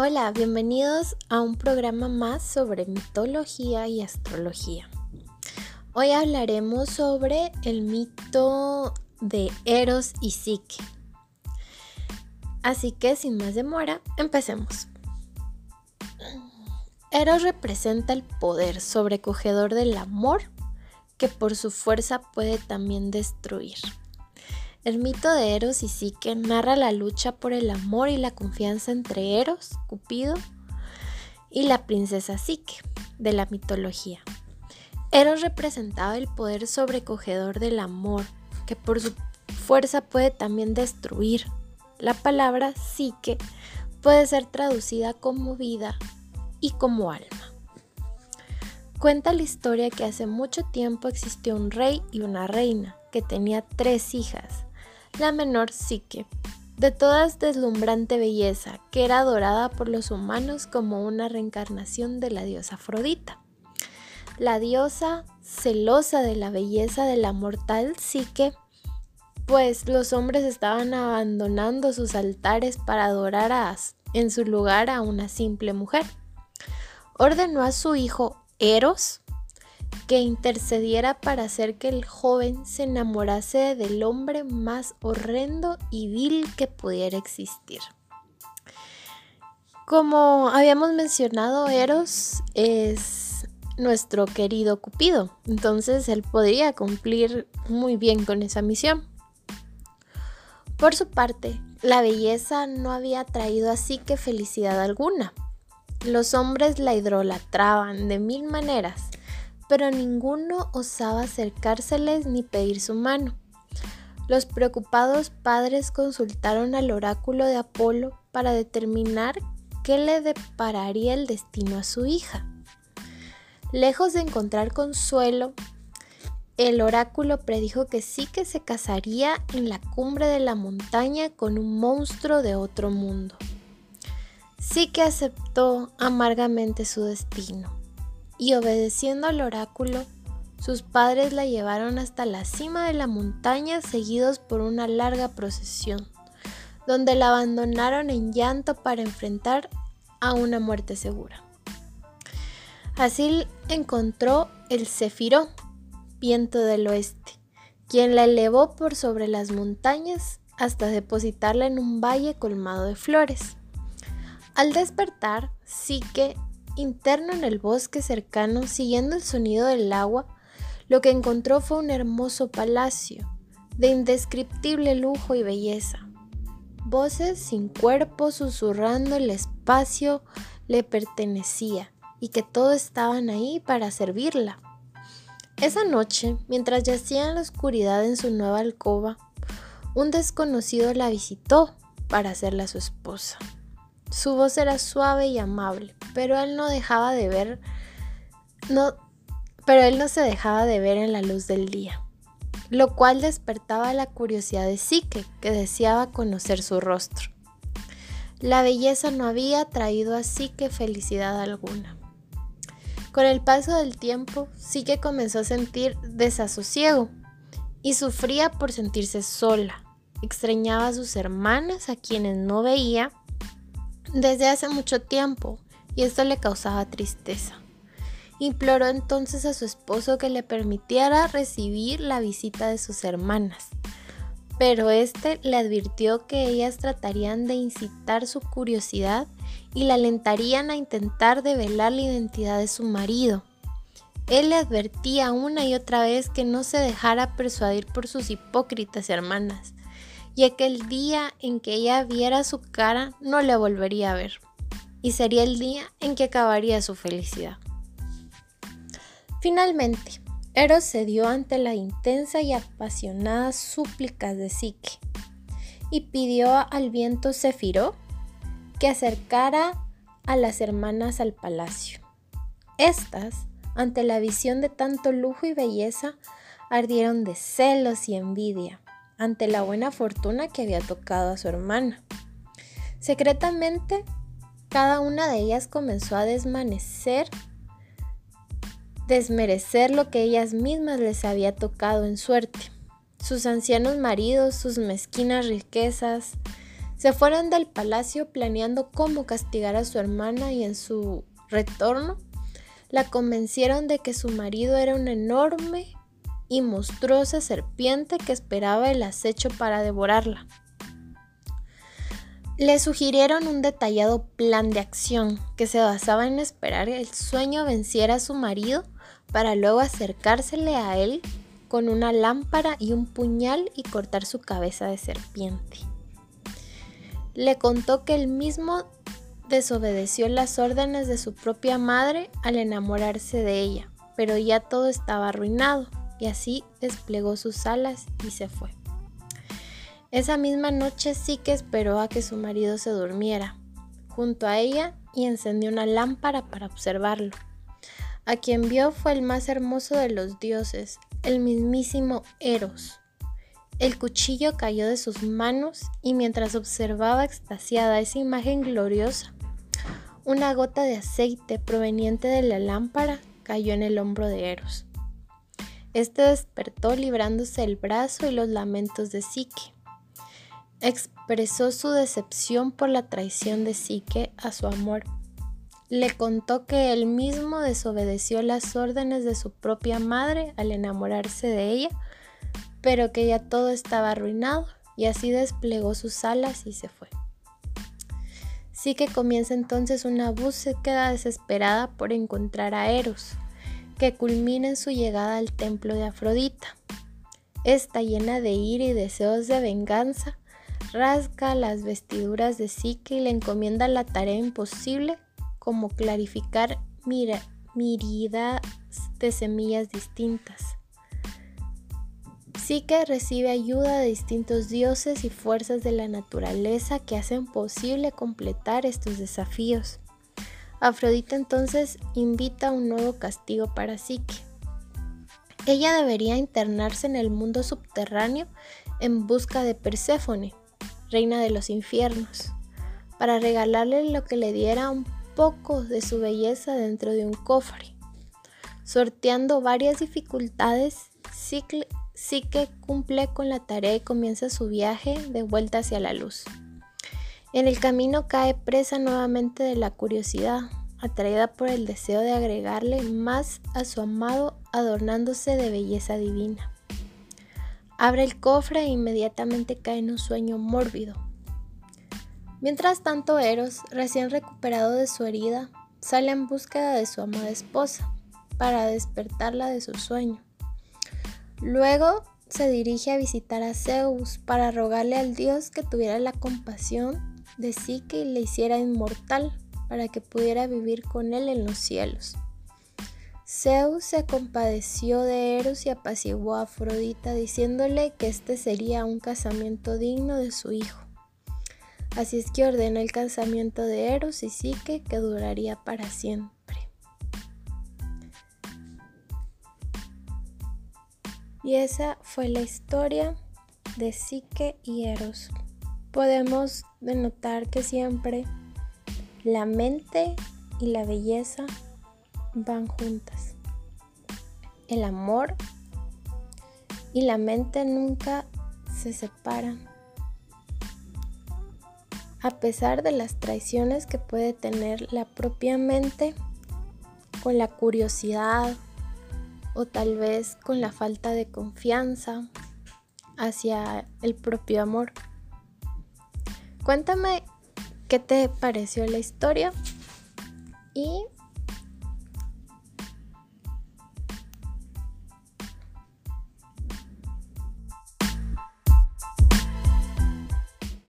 Hola, bienvenidos a un programa más sobre mitología y astrología. Hoy hablaremos sobre el mito de Eros y Psique. Así que sin más demora, empecemos. Eros representa el poder sobrecogedor del amor que por su fuerza puede también destruir. El mito de Eros y Psique narra la lucha por el amor y la confianza entre Eros, Cupido, y la princesa Psique de la mitología. Eros representaba el poder sobrecogedor del amor, que por su fuerza puede también destruir. La palabra psique puede ser traducida como vida y como alma. Cuenta la historia que hace mucho tiempo existió un rey y una reina que tenía tres hijas la menor Psique, de todas deslumbrante belleza, que era adorada por los humanos como una reencarnación de la diosa Afrodita. La diosa, celosa de la belleza de la mortal Psique, pues los hombres estaban abandonando sus altares para adorar a, en su lugar a una simple mujer. Ordenó a su hijo Eros que intercediera para hacer que el joven se enamorase del hombre más horrendo y vil que pudiera existir. Como habíamos mencionado, Eros es nuestro querido Cupido, entonces él podría cumplir muy bien con esa misión. Por su parte, la belleza no había traído así que felicidad alguna. Los hombres la idolatraban de mil maneras pero ninguno osaba acercárseles ni pedir su mano. Los preocupados padres consultaron al oráculo de Apolo para determinar qué le depararía el destino a su hija. Lejos de encontrar consuelo, el oráculo predijo que sí que se casaría en la cumbre de la montaña con un monstruo de otro mundo. Sí que aceptó amargamente su destino y obedeciendo al oráculo, sus padres la llevaron hasta la cima de la montaña seguidos por una larga procesión, donde la abandonaron en llanto para enfrentar a una muerte segura. Así encontró el Cefiró, viento del oeste, quien la elevó por sobre las montañas hasta depositarla en un valle colmado de flores. Al despertar, Sique interno en el bosque cercano, siguiendo el sonido del agua, lo que encontró fue un hermoso palacio, de indescriptible lujo y belleza. Voces sin cuerpo susurrando el espacio le pertenecía y que todos estaban ahí para servirla. Esa noche, mientras yacía en la oscuridad en su nueva alcoba, un desconocido la visitó para hacerla su esposa. Su voz era suave y amable, pero él no dejaba de ver no pero él no se dejaba de ver en la luz del día, lo cual despertaba la curiosidad de Sique, que deseaba conocer su rostro. La belleza no había traído a Sique felicidad alguna. Con el paso del tiempo, Sique comenzó a sentir desasosiego y sufría por sentirse sola. Extrañaba a sus hermanas, a quienes no veía, desde hace mucho tiempo y esto le causaba tristeza. Imploró entonces a su esposo que le permitiera recibir la visita de sus hermanas, pero éste le advirtió que ellas tratarían de incitar su curiosidad y la alentarían a intentar develar la identidad de su marido. Él le advertía una y otra vez que no se dejara persuadir por sus hipócritas hermanas, ya que el día en que ella viera su cara no le volvería a ver, y sería el día en que acabaría su felicidad. Finalmente, Eros cedió ante la intensa y apasionada súplicas de Psique y pidió al viento Cefiro que acercara a las hermanas al palacio. Estas, ante la visión de tanto lujo y belleza, ardieron de celos y envidia ante la buena fortuna que había tocado a su hermana. Secretamente, cada una de ellas comenzó a desmanecer, desmerecer lo que ellas mismas les había tocado en suerte. Sus ancianos maridos, sus mezquinas riquezas, Se fueron del palacio planeando cómo castigar a su hermana y en su retorno la convencieron de que su marido era una enorme y monstruosa serpiente que esperaba el acecho para devorarla. Le sugirieron un detallado plan de acción que se basaba en esperar el sueño venciera a su marido para luego acercársele a él con una lámpara y un puñal y cortar su cabeza de serpiente. Le contó que él mismo desobedeció las órdenes de su propia madre al enamorarse de ella, pero ya todo estaba arruinado y así desplegó sus alas y se fue. Esa misma noche sí que esperó a que su marido se durmiera junto a ella y encendió una lámpara para observarlo. A quien vio fue el más hermoso de los dioses, el mismísimo Eros. El cuchillo cayó de sus manos y mientras observaba extasiada esa imagen gloriosa, una gota de aceite proveniente de la lámpara cayó en el hombro de Eros. Este despertó librándose el brazo y los lamentos de Psique expresó su decepción por la traición de Psique a su amor. Le contó que él mismo desobedeció las órdenes de su propia madre al enamorarse de ella, pero que ya todo estaba arruinado y así desplegó sus alas y se fue. Psique comienza entonces una búsqueda desesperada por encontrar a Eros, que culmina en su llegada al templo de Afrodita. Está llena de ira y deseos de venganza, rasga las vestiduras de Psique y le encomienda la tarea imposible como clarificar mira, de semillas distintas. Psique recibe ayuda de distintos dioses y fuerzas de la naturaleza que hacen posible completar estos desafíos. Afrodita entonces invita un nuevo castigo para Psique. Ella debería internarse en el mundo subterráneo en busca de Perséfone, reina de los infiernos, para regalarle lo que le diera un poco de su belleza dentro de un cofre. Sorteando varias dificultades, sí que cumple con la tarea y comienza su viaje de vuelta hacia la luz. En el camino cae presa nuevamente de la curiosidad, atraída por el deseo de agregarle más a su amado adornándose de belleza divina. Abre el cofre e inmediatamente cae en un sueño mórbido. Mientras tanto, Eros, recién recuperado de su herida, sale en búsqueda de su amada esposa para despertarla de su sueño. Luego se dirige a visitar a Zeus para rogarle al dios que tuviera la compasión de sí que le hiciera inmortal para que pudiera vivir con él en los cielos. Zeus se compadeció de Eros y apaciguó a Afrodita diciéndole que este sería un casamiento digno de su hijo. Así es que ordenó el casamiento de Eros y Psique que duraría para siempre. Y esa fue la historia de Psique y Eros. Podemos denotar que siempre la mente y la belleza van juntas. El amor y la mente nunca se separan. A pesar de las traiciones que puede tener la propia mente con la curiosidad o tal vez con la falta de confianza hacia el propio amor. Cuéntame qué te pareció la historia y